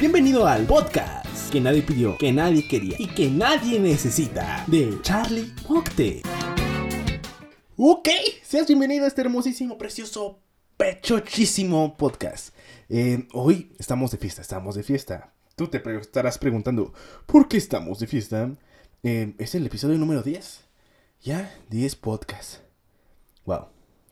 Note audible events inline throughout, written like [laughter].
Bienvenido al podcast que nadie pidió, que nadie quería y que nadie necesita de Charlie Octe. Ok, seas bienvenido a este hermosísimo, precioso, pechochísimo podcast. Eh, hoy estamos de fiesta, estamos de fiesta. Tú te estarás preguntando, ¿por qué estamos de fiesta? Eh, es el episodio número 10. Ya, 10 podcasts. Wow,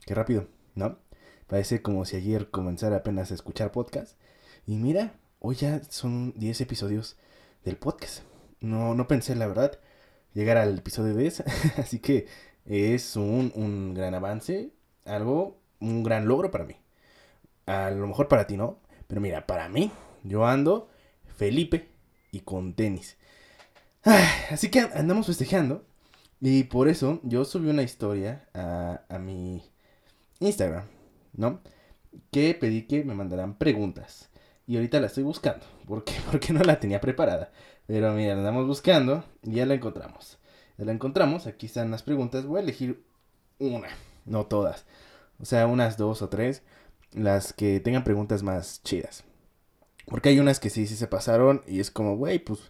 qué rápido, ¿no? Parece como si ayer comenzara apenas a escuchar podcast. Y mira, hoy ya son 10 episodios del podcast. No, no pensé, la verdad, llegar al episodio 10. [laughs] Así que es un, un gran avance, algo, un gran logro para mí. A lo mejor para ti no, pero mira, para mí, yo ando Felipe y con tenis. así que andamos festejando. Y por eso yo subí una historia a, a mi Instagram, ¿no? Que pedí que me mandaran preguntas. Y ahorita la estoy buscando. ¿Por qué? [laughs] Porque no la tenía preparada. Pero mira, la andamos buscando y ya la encontramos. Ya la encontramos. Aquí están las preguntas. Voy a elegir una, no todas. O sea, unas dos o tres. Las que tengan preguntas más chidas. Porque hay unas que sí, sí se pasaron. Y es como, güey, pues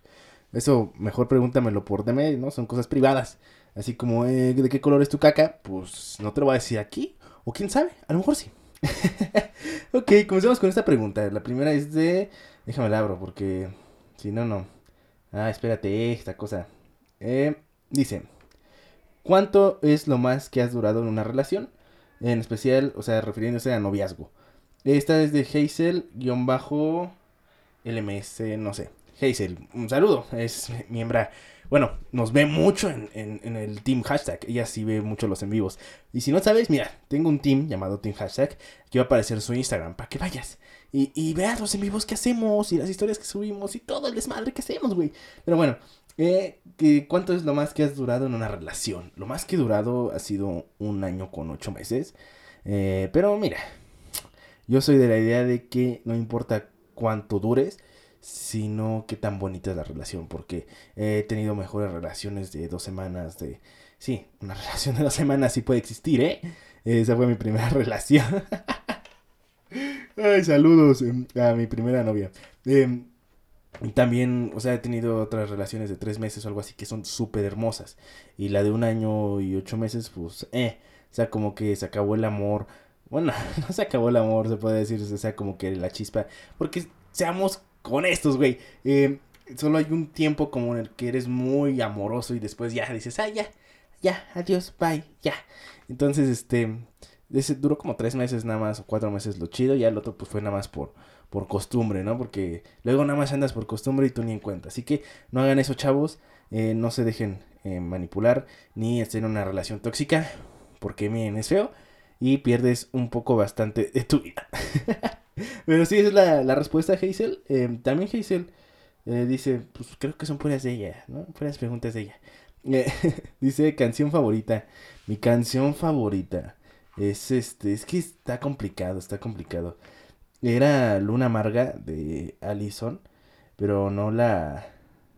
eso mejor pregúntamelo por DM, ¿no? Son cosas privadas. Así como, eh, ¿de qué color es tu caca? Pues no te lo voy a decir aquí. O quién sabe, a lo mejor sí. [laughs] ok, comencemos con esta pregunta. La primera es de... Déjame la abro porque... Si no, no. Ah, espérate, esta cosa. Eh, dice... ¿Cuánto es lo más que has durado en una relación? En especial, o sea, refiriéndose a noviazgo. Esta es de Hazel-LMS, no sé. Hazel, un saludo. Es miembro bueno, nos ve mucho en, en, el team hashtag. Ella sí ve mucho los en vivos. Y si no sabes, mira, tengo un team llamado Team Hashtag que va a aparecer su Instagram para que vayas y, y veas los en vivos que hacemos y las historias que subimos y todo el desmadre que hacemos, güey. Pero bueno, eh, ¿cuánto es lo más que has durado en una relación? Lo más que he durado ha sido un año con ocho meses. Eh, pero mira, yo soy de la idea de que no importa cuánto dures, sino qué tan bonita es la relación, porque he tenido mejores relaciones de dos semanas, de... Sí, una [laughs] relación de dos semanas sí puede existir, ¿eh? Esa fue mi primera [laughs] relación. Ay, saludos em, a mi primera novia. Eh, también, o sea, he tenido otras relaciones de tres meses o algo así que son súper hermosas. Y la de un año y ocho meses, pues, eh. O sea, como que se acabó el amor. Bueno, [laughs] no se acabó el amor, se puede decir. O sea, como que la chispa. Porque seamos con estos, güey. Eh, solo hay un tiempo como en el que eres muy amoroso y después ya dices, ah, ya, ya, adiós, bye, ya. Entonces, este, duró como tres meses nada más, o cuatro meses lo chido, y el otro pues fue nada más por, por costumbre, ¿no? Porque luego nada más andas por costumbre y tú ni en cuenta. Así que no hagan eso, chavos, eh, no se dejen eh, manipular, ni estén en una relación tóxica, porque miren, es feo, y pierdes un poco bastante de tu vida. [laughs] [laughs] Pero sí, es la, la respuesta, Hazel. Eh, también Hazel eh, dice, pues creo que son puras de ella, ¿no? Puras preguntas de ella. Eh, [laughs] dice, canción favorita. Mi canción favorita es este, es que está complicado, está complicado. Era Luna Amarga de Allison, pero no la,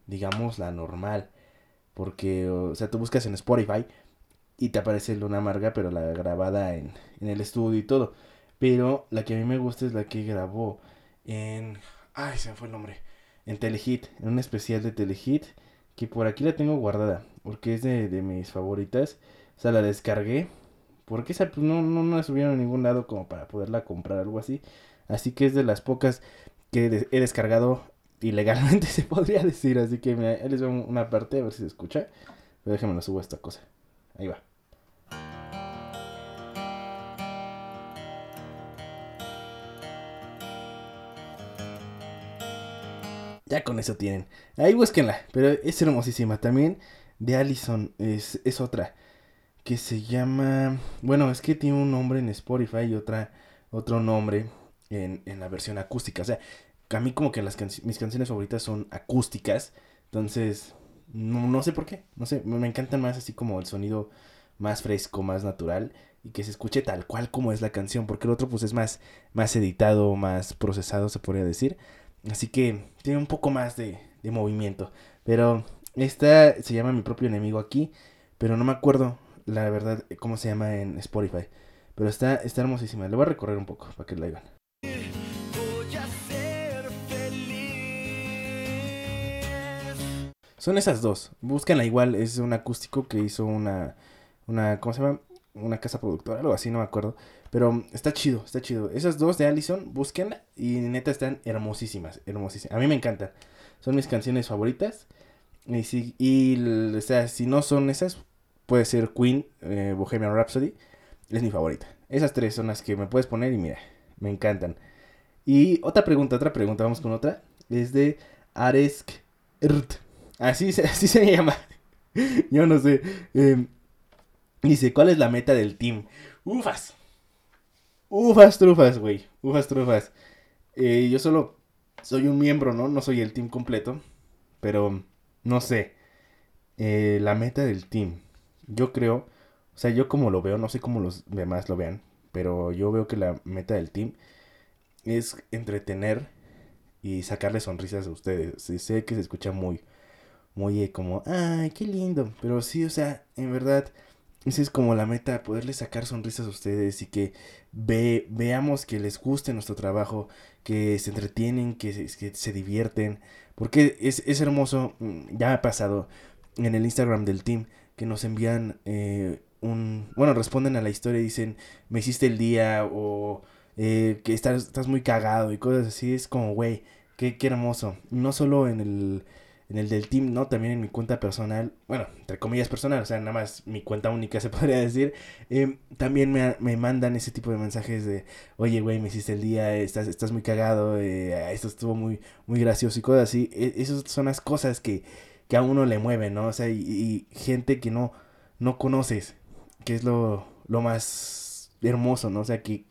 digamos, la normal. Porque, o sea, tú buscas en Spotify y te aparece Luna Amarga, pero la grabada en, en el estudio y todo. Pero la que a mí me gusta es la que grabó en... Ay, se me fue el nombre. En Telehit, en un especial de Telehit. Que por aquí la tengo guardada. Porque es de, de mis favoritas. O sea, la descargué. Porque esa pues, no, no, no la subieron a ningún lado como para poderla comprar, algo así. Así que es de las pocas que he descargado [laughs] ilegalmente, se podría decir. Así que mira, les veo una parte, a ver si se escucha. Pero déjenme la subo esta cosa. Ahí va. Ya con eso tienen. Ahí búsquenla. Pero es hermosísima. También de Allison es, es otra. Que se llama... Bueno, es que tiene un nombre en Spotify y otra, otro nombre en, en la versión acústica. O sea, a mí como que las mis canciones favoritas son acústicas. Entonces, no, no sé por qué. No sé, me encantan más así como el sonido más fresco, más natural. Y que se escuche tal cual como es la canción. Porque el otro pues es más, más editado, más procesado, se podría decir. Así que tiene un poco más de, de movimiento. Pero esta se llama Mi propio enemigo aquí. Pero no me acuerdo, la verdad, cómo se llama en Spotify. Pero está, está hermosísima. Le voy a recorrer un poco para que la vean. Son esas dos. Búscanla igual. Es un acústico que hizo una. una ¿Cómo se llama? Una casa productora, algo así, no me acuerdo. Pero está chido, está chido. Esas dos de Allison, búsquenla. Y neta están hermosísimas, hermosísimas. A mí me encantan. Son mis canciones favoritas. Y si, y, o sea, si no son esas, puede ser Queen, eh, Bohemian Rhapsody. Es mi favorita. Esas tres son las que me puedes poner y mira, me encantan. Y otra pregunta, otra pregunta, vamos con otra. Es de Aresk Así, [laughs] así se llama. [laughs] Yo no sé. Em, dice, ¿cuál es la meta del team? Ufas. Ufas trufas, güey. Ufas trufas. Eh, yo solo soy un miembro, ¿no? No soy el team completo. Pero, no sé. Eh, la meta del team. Yo creo, o sea, yo como lo veo, no sé cómo los demás lo vean. Pero yo veo que la meta del team es entretener y sacarle sonrisas a ustedes. sé que se escucha muy, muy eh, como, ay, qué lindo. Pero sí, o sea, en verdad, esa es como la meta, poderles sacar sonrisas a ustedes y que ve, veamos que les guste nuestro trabajo, que se entretienen, que se, que se divierten. Porque es, es hermoso, mm, ya ha pasado en el Instagram del team, que nos envían eh, un... Bueno, responden a la historia y dicen, me hiciste el día o eh, que estás, estás muy cagado y cosas así. Es como, güey, qué, qué hermoso. No solo en el, en el del team, ¿no? También en mi cuenta personal, bueno, entre comillas personal, o sea, nada más mi cuenta única se [laughs] podría decir. Eh, también me, me, mandan ese tipo de mensajes de, oye, güey, me hiciste el día, estás, estás muy cagado, eh, esto estuvo muy, muy gracioso y cosas así. E, esas son las cosas que, que a uno le mueven, ¿no? O sea, y, y gente que no, no conoces, que es lo, lo más hermoso, ¿no? O sea, que,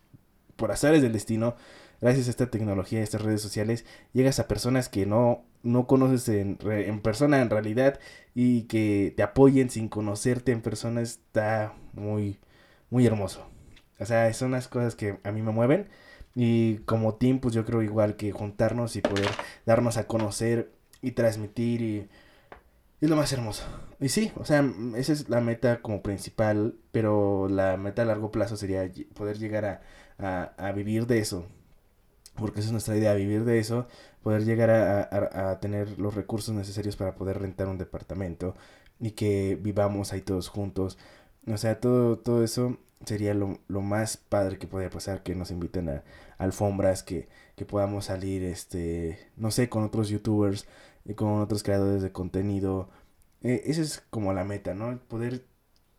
por azares del destino, gracias a esta tecnología, a estas redes sociales, llegas a personas que no, no conoces en, en persona, en realidad, y que te apoyen sin conocerte en persona, está muy, muy hermoso. O sea, son las cosas que a mí me mueven. Y como team, pues yo creo igual que juntarnos y poder darnos a conocer y transmitir y es lo más hermoso. Y sí, o sea, esa es la meta como principal, pero la meta a largo plazo sería poder llegar a, a, vivir de eso. Porque es nuestra idea, vivir de eso, poder llegar a, a, tener los recursos necesarios para poder rentar un departamento y que vivamos ahí todos juntos. O sea, todo, todo eso sería lo, lo más padre que podría pasar, que nos inviten a, alfombras, que, que podamos salir, este, no sé, con otros youtubers, y con otros creadores de contenido. Eh, esa es como la meta, ¿no? Poder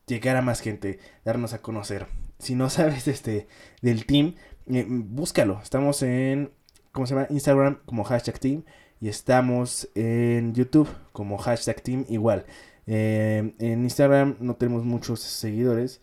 llegar a más gente, darnos a conocer. Si no sabes este del team, eh, búscalo. Estamos en, ¿cómo se llama? Instagram como hashtag team y estamos en YouTube como hashtag team igual. Eh, en Instagram no tenemos muchos seguidores,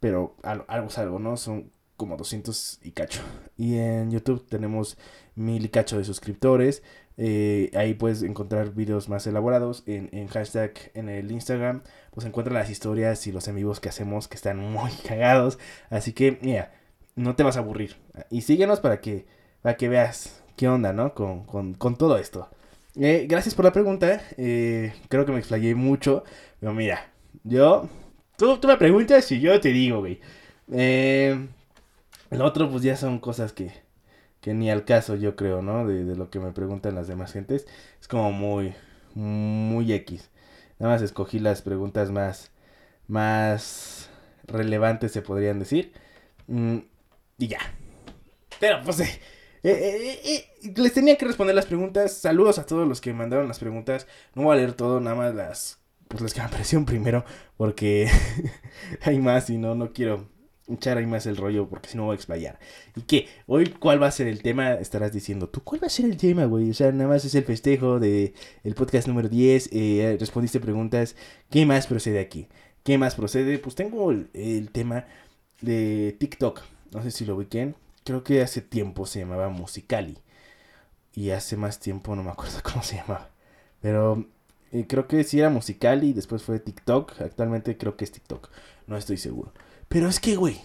pero algo es algo, ¿no? Son como 200 y cacho. Y en YouTube tenemos mil y cacho de suscriptores. Eh, ahí puedes encontrar videos más elaborados. En, en, hashtag en el Instagram, pues encuentran las historias y los en vivos que hacemos que están muy [laughs] cagados. Así que, mira, no te vas a aburrir. Y síguenos para que, para que veas qué onda, ¿no? Con, con, con todo esto. Eh, gracias por la pregunta. Eh, creo que me explayé mucho. Pero mira, yo. Tú, tú me preguntas y yo te digo, güey. Eh, el otro, pues ya son cosas que, que ni al caso, yo creo, ¿no? De, de, lo que me preguntan las demás gentes. Es como muy, muy X. Nada más escogí las preguntas más, más relevantes, se podrían decir. Mm, y ya. Pero, pues, eh, eh, eh, les tenía que responder las preguntas. Saludos a todos los que mandaron las preguntas. No voy a leer todo, nada más las, pues, las que me aparecieron primero. Porque [laughs] hay más y no, no quiero echar ahí más el rollo porque si no voy a explayar. ¿Y qué? Hoy, ¿cuál va a ser el tema? Estarás diciendo, ¿tú cuál va a ser el tema, güey? O sea, nada más es el festejo de el podcast número 10, eh, respondiste preguntas, ¿qué más procede aquí? ¿Qué más procede? Pues tengo el, tema de TikTok, no sé si lo ubiquen, creo que hace tiempo se llamaba Musicali, y hace más tiempo no me acuerdo [laughs] cómo se llamaba, pero eh, creo que sí era Musicali, después fue TikTok, actualmente creo que es TikTok, no estoy seguro. Pero es que, güey,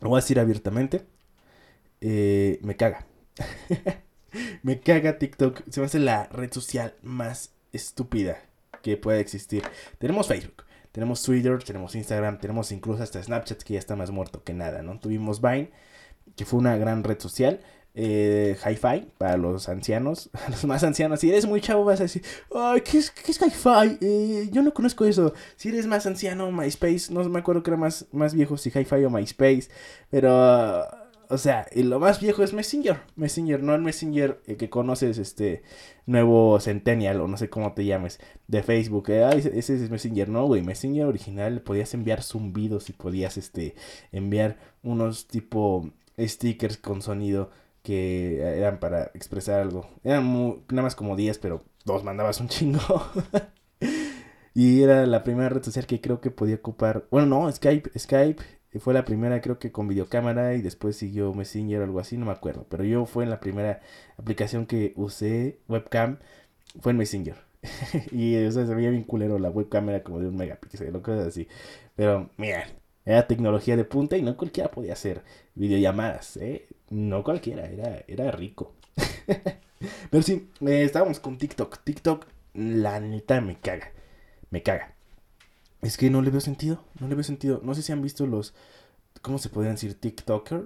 lo voy a decir abiertamente, eh, me caga. [laughs] me caga TikTok. Se me hace la red social más estúpida que pueda existir. Tenemos Facebook, tenemos Twitter, tenemos Instagram, tenemos incluso hasta Snapchat que ya está más muerto que nada, ¿no? Tuvimos Vine, que fue una gran red social. eh, hi-fi para los ancianos, [laughs] los más ancianos. Si eres muy chavo vas a decir, ay, ¿qué es, qué es hi-fi? Eh, yo no conozco eso. Si eres más anciano, MySpace, no me acuerdo que era más, más viejo, si hi-fi o MySpace, pero... o sea, y lo más viejo es Messenger. Messenger, no el Messenger eh, que conoces, este nuevo Centennial o no sé cómo te llames, de Facebook. Eh, ese es Messenger, no, güey. Messenger original podías enviar zumbidos y podías, este, enviar unos tipo stickers con sonido que eran para expresar algo. Eran nada más como 10, pero dos mandabas un chingo. [laughs] y era la primera red social que creo que podía ocupar. Bueno, no, Skype, Skype fue la primera creo que con videocámara y después siguió Messenger o algo así, no me acuerdo. Pero yo fue en la primera aplicación que usé webcam, fue en Messenger. [laughs] y o se veía bien culero la webcam era como de un megapíxel o cosas así. Pero mira, era tecnología de punta y no cualquiera podía hacer videollamadas, ¿eh? No cualquiera, era, era rico. [laughs] Pero sí, eh, estábamos con TikTok. TikTok, la neta me caga. Me caga. Es que no le veo sentido. No le veo sentido. No sé si han visto los. ¿Cómo se podrían decir? TikToker.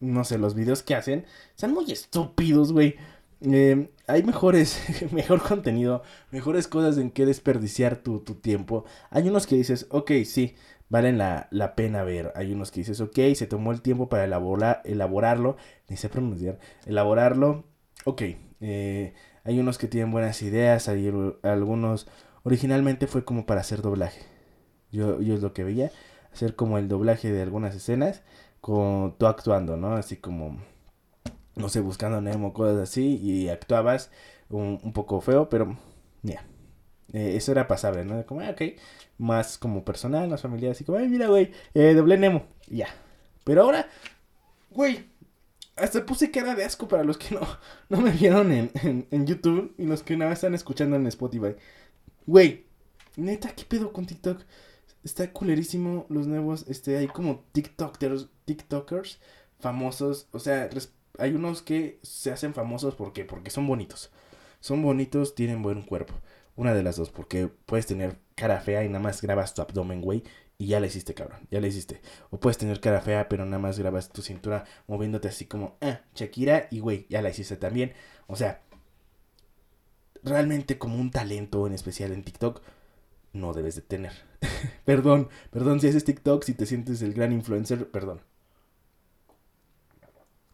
no sé, los videos que hacen. Son muy estúpidos, güey. Em, hay mejores, [laughs] mejor contenido, mejores cosas en que desperdiciar tu, tu, tiempo. Hay unos que dices, ok, sí, valen la, la, pena ver. Hay unos que dices, ok, se tomó el tiempo para elaborar, elaborarlo, ni sé pronunciar, elaborarlo, ok. Eh, hay unos que tienen buenas ideas, hay algunos, originalmente fue como para hacer doblaje. Yo, yo es lo que veía, hacer como el doblaje de algunas escenas, con tú actuando, ¿no? Así como, no sé, buscando Nemo, cosas así, y actuabas un, un poco feo, pero, ya. Eh, eso era pasable, ¿no? Como, ah, ok, más como personal, más familiar, así como, ay, mira, güey, eh, doble Nemo, ya. Pero ahora, güey, hasta puse cara de asco para los que no, no me vieron en, en, YouTube y los que nada están escuchando en Spotify. Güey, neta, ¿qué pedo con TikTok? Está culerísimo los nuevos, este, hay como TikTokers, famosos, o sea, hay unos que se hacen famosos porque porque son bonitos. Son bonitos, tienen buen cuerpo. Una de las dos, porque puedes tener cara fea y nada más grabas tu abdomen, güey, y ya la hiciste, cabrón, ya la hiciste. O puedes tener cara fea, pero nada más grabas tu cintura moviéndote así como, ah, Shakira, y güey, ya la hiciste también. O sea, realmente como un talento en especial en TikTok, no debes de tener. [laughs] perdón, perdón si haces TikTok, si te sientes el gran influencer, perdón.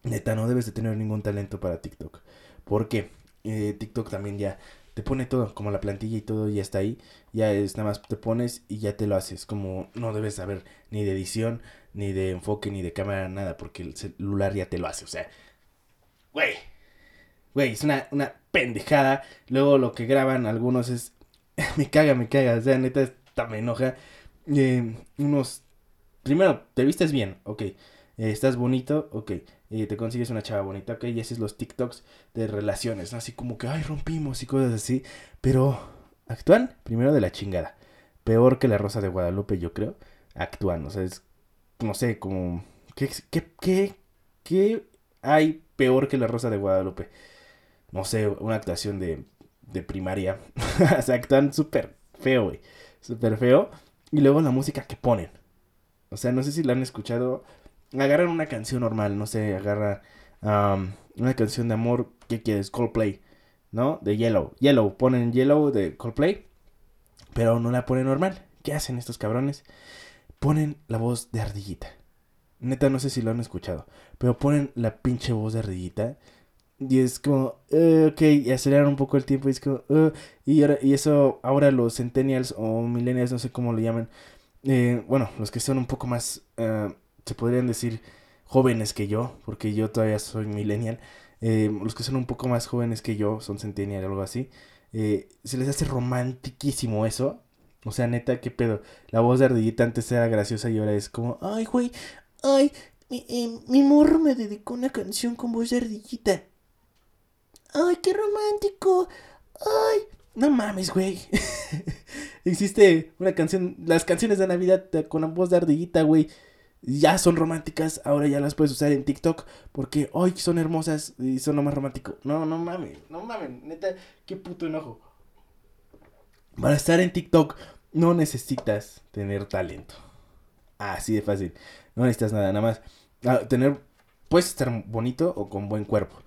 Neta, no debes de tener ningún talento para TikTok. ¿Por qué? Eh, TikTok también ya te pone todo, como la plantilla y todo ya está ahí. Ya es nada más te pones y ya te lo haces. Como no debes saber ni de edición, ni de enfoque, ni de cámara, nada, porque el celular ya te lo hace. O sea, güey, güey, es una, una pendejada. Luego lo que graban algunos es, [laughs] me caga, me caga. O sea, neta, está me enoja. Eh, unos, primero, te vistes bien, ok. Eh, estás bonito, ok y te consigues una chava bonita, ok, y haces los TikToks de relaciones, Así como que, ay, rompimos y cosas así, pero actúan primero de la chingada, peor que la Rosa de Guadalupe, yo creo, actúan, o sea, es, no sé, como, ¿qué, qué, qué, qué hay peor que la Rosa de Guadalupe? No sé, una actuación de, de primaria, [laughs] o sea, actúan súper feo, güey, súper feo, y luego la música que ponen. O sea, no sé si la han escuchado, agarran una canción normal, no sé, agarra una canción de amor, ¿qué quieres? Coldplay, ¿no? De Yellow. Yellow, ponen Yellow de Coldplay, pero no la ponen normal. ¿Qué hacen estos cabrones? Ponen la voz de ardillita. Neta, no sé si lo han escuchado, pero ponen la pinche voz de ardillita. Y es como, uh, ok, y aceleran un poco el tiempo y es como, uh, y, ahora, y eso ahora los centennials o millennials, no sé cómo lo llaman, eh, bueno, los que son un poco más uh, se podrían decir jóvenes que yo, porque yo todavía soy millennial, eh, los que son un poco más jóvenes que yo, son centennial o algo así, eh, se les hace romantiquísimo eso. O sea, neta, qué pedo. La voz de ardillita antes era graciosa y ahora es como, ay, güey, ay, mi, eh, mi morro me dedicó una canción con voz de ardillita. Ay, qué romántico. Ay, no mames, güey. [laughs] Existe una canción, las canciones de Navidad con la voz de ardillita, güey ya son románticas, ahora ya las puedes usar en TikTok porque hoy son hermosas y son lo más romántico. No, no mames, no mames, neta, qué puto enojo. Para estar en TikTok no necesitas tener talento. Así de fácil. No necesitas nada, nada más. Ah, tener puedes estar bonito o con buen cuerpo.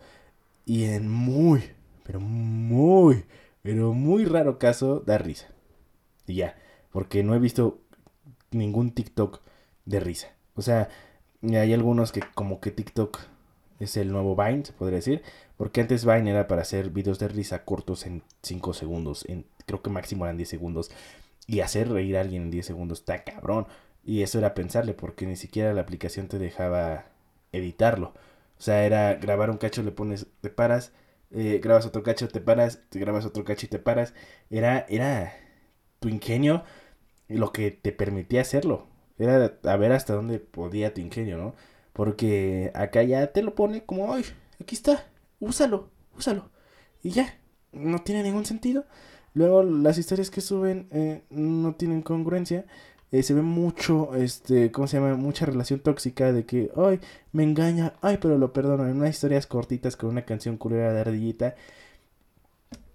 Y en muy, pero muy, pero muy raro caso da risa. Y ya, porque no he visto ningún TikTok de risa. O sea, hay algunos que como que TikTok es el nuevo Vine, se podría decir. Porque antes Vine era para hacer videos de risa cortos en 5 segundos. En, creo que máximo eran 10 segundos. Y hacer reír a alguien en 10 segundos está cabrón. Y eso era pensarle, porque ni siquiera la aplicación te dejaba editarlo. O sea, era grabar un cacho, le pones, te paras, eh, grabas otro cacho, te paras, te grabas otro cacho y te paras. Era, era tu ingenio lo que te permitía hacerlo. Era a ver hasta dónde podía tu ingenio, ¿no? Porque acá ya te lo pone como, ay, aquí está, úsalo, úsalo. Y ya, no tiene ningún sentido. Luego las historias que suben eh, no tienen congruencia. Eh, se ve mucho, este, ¿cómo se llama? Mucha relación tóxica de que, ay, me engaña, ay, pero lo perdono. En unas historias cortitas con una canción culera de ardillita.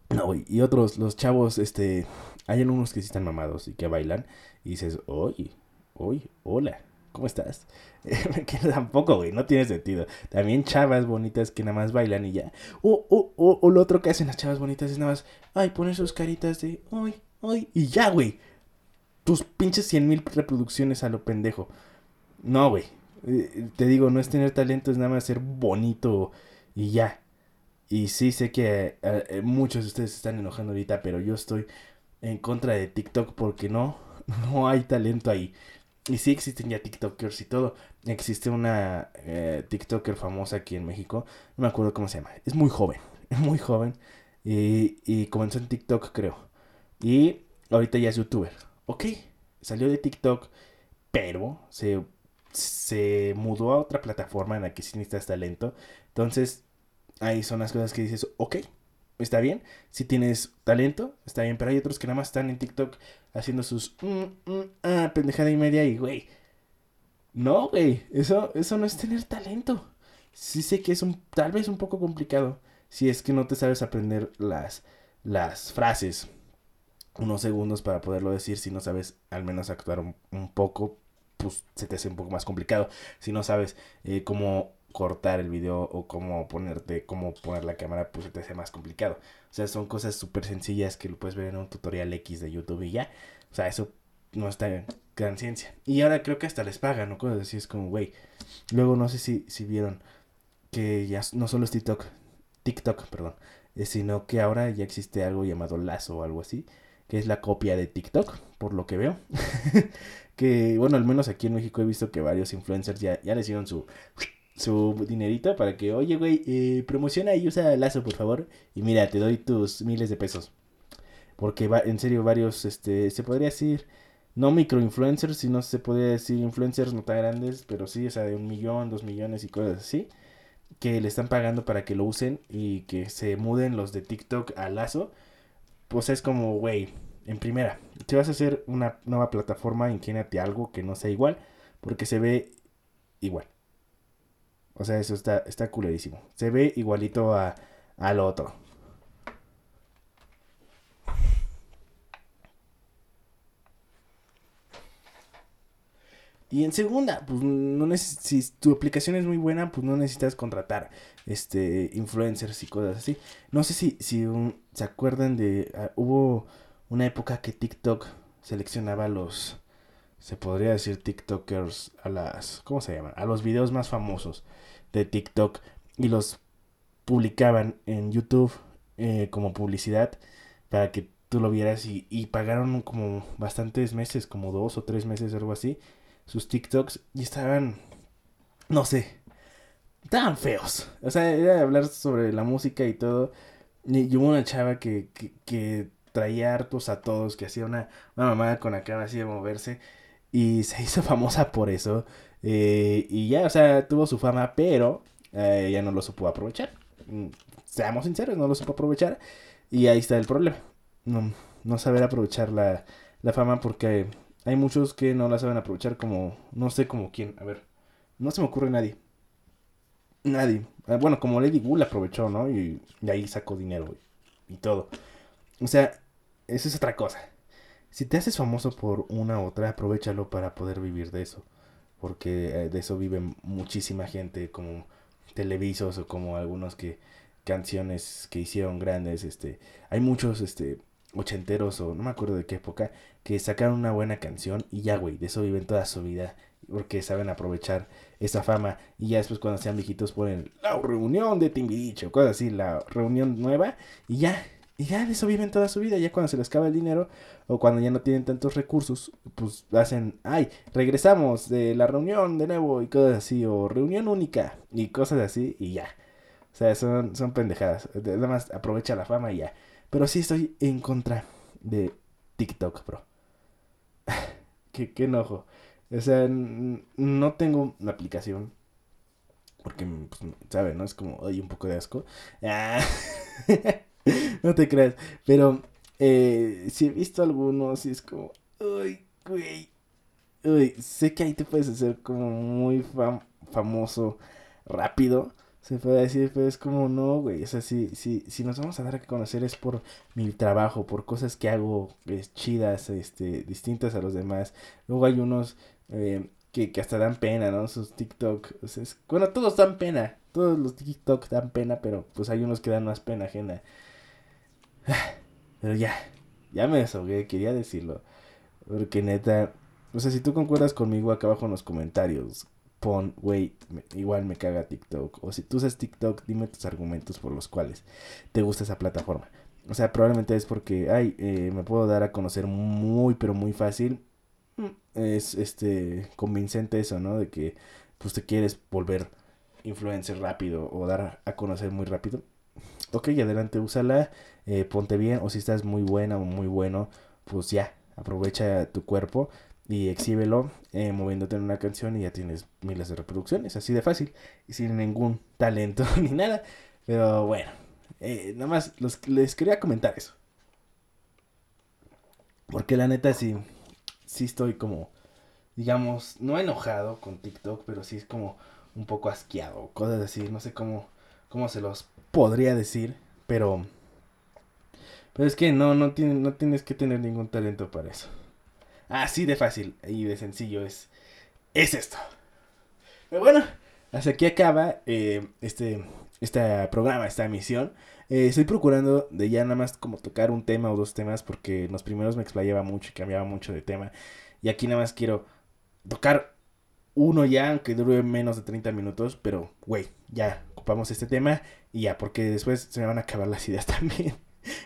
No, Y otros, los chavos, este, hay unos que sí están mamados y que bailan. Y dices, oye, oye, hola, ¿cómo estás? [laughs] que tampoco, güey, no tiene sentido. También chavas bonitas que nada más bailan y ya. O, o, o, o lo otro que hacen las chavas bonitas es nada más, ay, poner sus caritas de, ay, ay, y ya, güey tus pinches 100 mil reproducciones a lo pendejo. No, güey. Eh, te digo, no es tener talento, es nada más ser bonito y ya. Y sí sé que eh, eh, muchos de ustedes se están enojando ahorita, pero yo estoy en contra de TikTok porque no, [laughs] no hay talento ahí. Y sí existen ya TikTokers y todo. Existe una TikToker famosa aquí en México. No me acuerdo cómo se llama. Es muy joven. [laughs] Muy joven. Y, y comenzó en TikTok, creo. Y ahorita ya es youtuber ok, salió de TikTok, pero se, se mudó a otra plataforma en la que sí necesitas talento. Entonces, ahí son las cosas que dices, ok, está bien. Si tienes talento, está bien. Pero hay otros que nada más están en TikTok haciendo sus mm, mm, ah, pendejada y media y, güey. No, güey, eso, eso no es tener talento. Sí sé que es un, tal vez un poco complicado si es que no te sabes aprender las, las frases unos segundos para poderlo decir. Si no sabes al menos actuar un, poco, pues se te hace un poco más complicado. Si no sabes eh, cómo cortar el video o cómo ponerte, cómo poner la cámara, pues se te hace más complicado. O sea, son cosas súper sencillas que lo puedes ver en un tutorial X de YouTube y ya. O sea, eso no está en gran ciencia. Y ahora creo que hasta les pagan, ¿no? Cosas así es como, güey. Luego no sé si, si vieron que ya no solo es TikTok, TikTok, perdón, eh, sino que ahora ya existe algo llamado Lazo o algo así que es la copia de TikTok, por lo que veo. [laughs] que, bueno, al menos aquí en México he visto que varios influencers ya, ya les dieron su, su dinerito para que, oye, güey, eh, promociona y usa Lazo, por favor. Y mira, te doy tus miles de pesos. Porque va, en serio, varios, este, se podría decir, no microinfluencers, sino se podría decir influencers no tan grandes, pero sí, o sea, de un millón, dos millones y cosas así, que le están pagando para que lo usen y que se muden los de TikTok a Lazo pues es como, güey, en primera, si vas a hacer una nueva plataforma, inclínate algo que no sea igual, porque se ve igual. O sea, eso está, está culerísimo. Se ve igualito a, al otro. Y en segunda, pues no si tu aplicación es muy buena, pues no necesitas contratar este influencers y cosas así. No sé si, si se acuerdan de ah, hubo una época que TikTok seleccionaba los se podría decir TikTokers a las ¿cómo se llaman? A los videos más famosos de TikTok y los publicaban en YouTube eh, como publicidad para que tú lo vieras y, y pagaron como bastantes meses, como dos o tres meses, algo así sus TikToks y estaban, no sé, estaban feos. O sea, era hablar sobre la música y todo. Y, hubo una chava que, que, traía hartos a todos, que hacía una, una mamada con la cara así de moverse. Y se [laughs] hizo famosa por eso. Eh, y ya, o sea, tuvo su fama, pero eh, ya no lo supo aprovechar. Mm, seamos sinceros, no lo supo aprovechar. Y ahí está el problema. No, no saber aprovechar la, la fama porque hay muchos que no la saben aprovechar como, no sé como quién, a ver, no se me ocurre nadie. Nadie. Ah, bueno, como Lady Wu la aprovechó, ¿no? Y de ahí sacó dinero y, todo. O sea, eso es otra cosa. Si te haces famoso por una u otra, aprovechalo para poder vivir de eso. Porque eh, de eso vive muchísima gente, como televisos o como algunos que canciones que hicieron grandes, este, hay muchos, este, ochenteros o no me acuerdo de qué época, que sacaron una buena canción y ya, güey, de eso viven toda su vida porque saben aprovechar esa fama y ya después cuando sean viejitos ponen la reunión de Timbiriche o cosas así, la reunión nueva y ya, y ya de eso viven toda su vida, ya cuando se les acaba el dinero o cuando ya no tienen tantos recursos, pues hacen, ay, regresamos de la reunión de nuevo y cosas así, o reunión única y cosas así y ya. O sea, son, son pendejadas. Nada más aprovecha la fama y ya. Pero sí estoy en contra de TikTok, bro. [laughs] qué, qué enojo. O sea, no tengo una aplicación. Porque, pues, ¿sabes? ¿No? Es como, hay un poco de asco. Ah. [laughs] no te creas. Pero, eh, si he visto algunos y es como, uy, güey. Uy, sé que ahí te puedes hacer como muy famoso rápido se puede decir, pero es como no, güey. O sea, si, si, si nos vamos a dar a conocer es por mi trabajo, por cosas que hago chidas, este, distintas a los demás. Luego hay unos eh, que, que, hasta dan pena, ¿no? Sus TikTok. O sea, es, bueno, todos dan pena. Todos los TikTok dan pena, pero pues hay unos que dan más pena ajena. [sighs] Pero ya, ya me desahogué, quería decirlo. Porque neta, o sea, si tú concuerdas conmigo acá abajo en los comentarios, pon, güey, igual me caga TikTok. O si tú usas TikTok, dime tus argumentos por los cuales te gusta esa plataforma. O sea, probablemente es porque, ay, eh, me puedo dar a conocer muy, pero muy fácil. Mm, es, este, convincente eso, ¿no? De que, pues, te quieres volver influencer rápido o dar a conocer muy rápido. Ok, adelante, úsala, eh, ponte bien. O si estás muy buena o muy bueno, pues ya, aprovecha tu cuerpo y exhíbelo eh, moviéndote en una canción y ya tienes miles de reproducciones, así de fácil y sin ningún talento [laughs] ni nada. Pero bueno, eh, nada más les quería comentar eso. Porque la neta sí, sí estoy como, digamos, no enojado con TikTok, pero sí es como un poco asqueado, cosas así, no sé cómo, cómo se los podría decir, pero... Pero es que no, no, tiene, no tienes que tener ningún talento para eso. Así de fácil y de sencillo es, es esto. Pero bueno, hasta aquí acaba eh, este, este programa, esta emisión. Eh, estoy procurando de ya nada más como tocar un tema o dos temas porque en los primeros me explayaba mucho y cambiaba mucho de tema. Y aquí nada más quiero tocar uno ya, aunque dure menos de 30 minutos, pero güey, ya ocupamos este tema y ya, porque después se me van a acabar las ideas [laughs] también.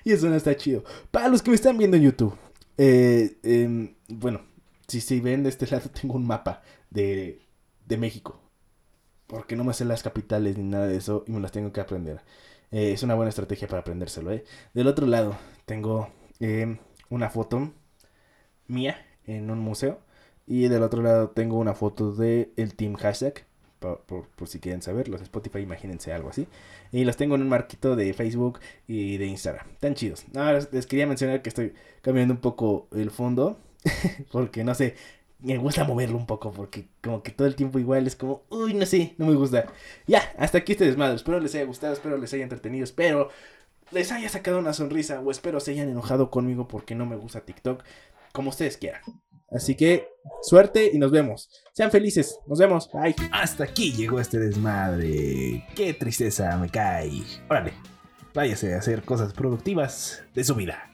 y eso no está chido. Para los que me están viendo en YouTube, eh, em, bueno, si se ven de este [laughs] lado, tengo un mapa de, de México. Porque no me sé las capitales ni nada de eso y me las tengo que aprender. Eh, es una buena estrategia para aprendérselo, ¿eh? Del otro lado, tengo em, una foto mía en un museo. Y del otro lado tengo una foto de el team hashtag. Por, por, si quieren saber, los Spotify, imagínense algo así. Y los tengo en un marquito de Facebook y de Instagram. Tan chidos. Ahora les quería mencionar que estoy cambiando un poco el fondo. [laughs] porque no sé, me gusta moverlo un poco. Porque como que todo el tiempo igual es como, uy, no sé, no me gusta. Ya, hasta aquí este desmadre. Espero les haya gustado, espero les haya entretenido. Espero les haya sacado una sonrisa. O espero se hayan enojado conmigo porque no me gusta TikTok. Como ustedes quieran. Así que suerte y nos vemos. Sean felices. Nos vemos. Bye. Hasta aquí llegó este desmadre. Qué tristeza me cae. Órale, váyase a hacer cosas productivas de su vida.